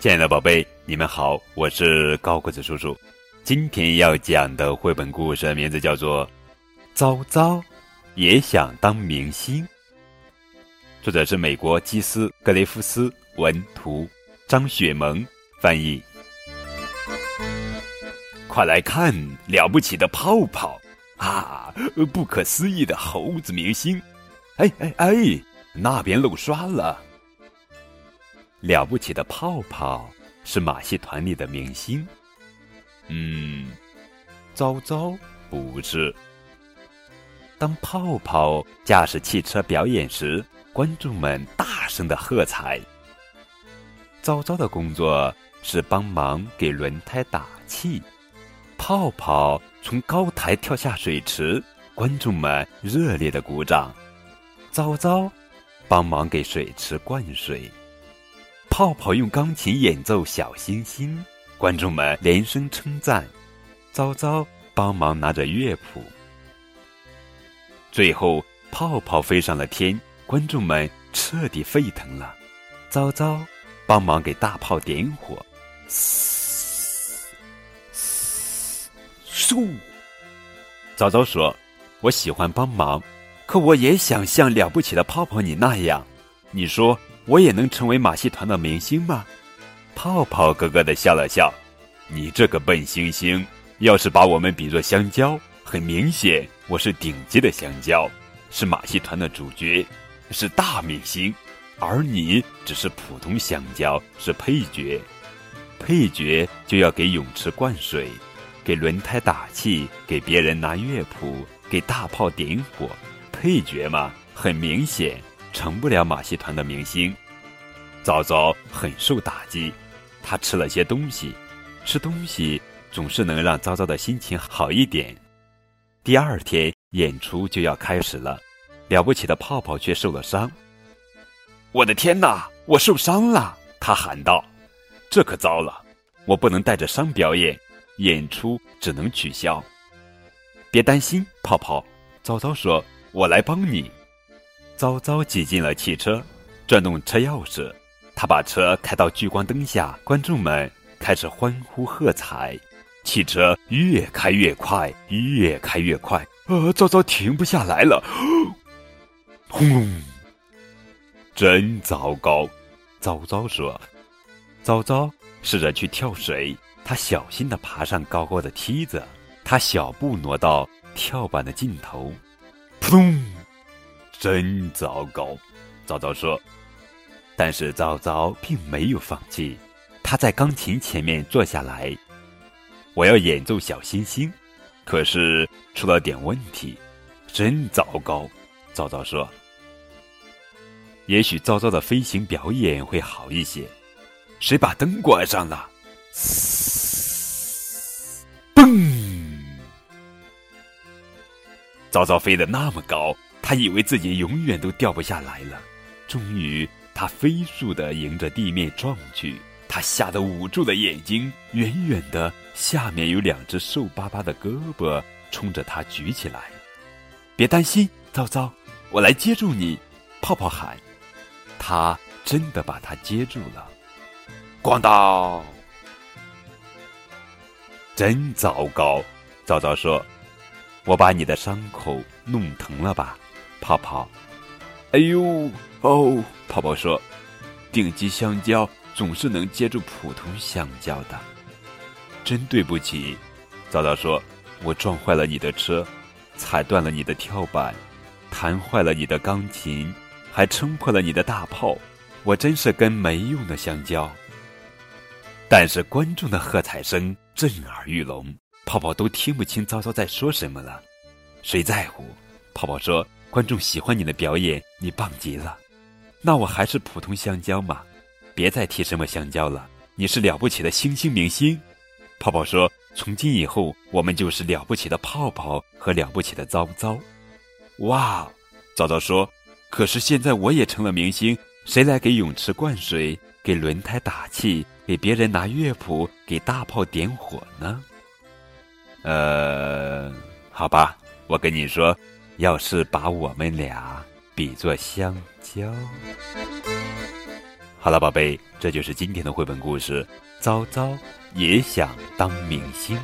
亲爱的宝贝，你们好，我是高个子叔叔。今天要讲的绘本故事名字叫做《糟糟也想当明星》，作者是美国基斯格雷夫斯文图，张雪萌翻译。快来看了不起的泡泡啊！不可思议的猴子明星！哎哎哎，那边漏刷了。了不起的泡泡是马戏团里的明星。嗯，糟糟不是。当泡泡驾驶汽车表演时，观众们大声的喝彩。糟糟的工作是帮忙给轮胎打气。泡泡从高台跳下水池，观众们热烈的鼓掌。糟糟帮忙给水池灌水。泡泡用钢琴演奏《小星星》，观众们连声称赞。糟糟帮忙拿着乐谱。最后，泡泡飞上了天，观众们彻底沸腾了。糟糟帮忙给大炮点火。嘶嘶嗖！糟糟说：“我喜欢帮忙，可我也想像了不起的泡泡你那样。你说。”我也能成为马戏团的明星吗？泡泡咯咯的笑了笑。你这个笨猩猩，要是把我们比作香蕉，很明显我是顶级的香蕉，是马戏团的主角，是大明星，而你只是普通香蕉，是配角。配角就要给泳池灌水，给轮胎打气，给别人拿乐谱，给大炮点火。配角嘛，很明显。成不了马戏团的明星，早早很受打击。他吃了些东西，吃东西总是能让糟糟的心情好一点。第二天演出就要开始了，了不起的泡泡却受了伤。我的天哪，我受伤了！他喊道：“这可糟了，我不能带着伤表演，演出只能取消。”别担心，泡泡，早早说：“我来帮你。”糟糟挤进了汽车，转动车钥匙，他把车开到聚光灯下，观众们开始欢呼喝彩，汽车越开越快，越开越快，啊！糟糟停不下来了，轰隆！真糟糕，糟糟说。糟糟试着去跳水，他小心地爬上高高的梯子，他小步挪到跳板的尽头，扑通！真糟糕，糟糟说。但是糟糟并没有放弃，他在钢琴前面坐下来。我要演奏小星星，可是出了点问题，真糟糕，糟糟说。也许糟糟的飞行表演会好一些。谁把灯关上了？嘣！糟糟飞得那么高。他以为自己永远都掉不下来了，终于，他飞速的迎着地面撞去。他吓得捂住了眼睛，远远的，下面有两只瘦巴巴的胳膊冲着他举起来。别担心，糟糟，我来接住你！泡泡喊。他真的把他接住了。咣当！真糟糕，糟糟说：“我把你的伤口弄疼了吧？”泡泡，哎呦哦！泡泡说：“顶级香蕉总是能接住普通香蕉的。”真对不起，早早说：“我撞坏了你的车，踩断了你的跳板，弹坏了你的钢琴，还撑破了你的大炮。我真是根没用的香蕉。”但是观众的喝彩声震耳欲聋，泡泡都听不清糟糟在说什么了。谁在乎？泡泡说。观众喜欢你的表演，你棒极了。那我还是普通香蕉嘛，别再提什么香蕉了。你是了不起的星星明星。泡泡说：“从今以后，我们就是了不起的泡泡和了不起的糟糟。”哇！糟糟说：“可是现在我也成了明星，谁来给泳池灌水，给轮胎打气，给别人拿乐谱，给大炮点火呢？”呃，好吧，我跟你说。要是把我们俩比作香蕉。好了，宝贝，这就是今天的绘本故事。糟糟也想当明星。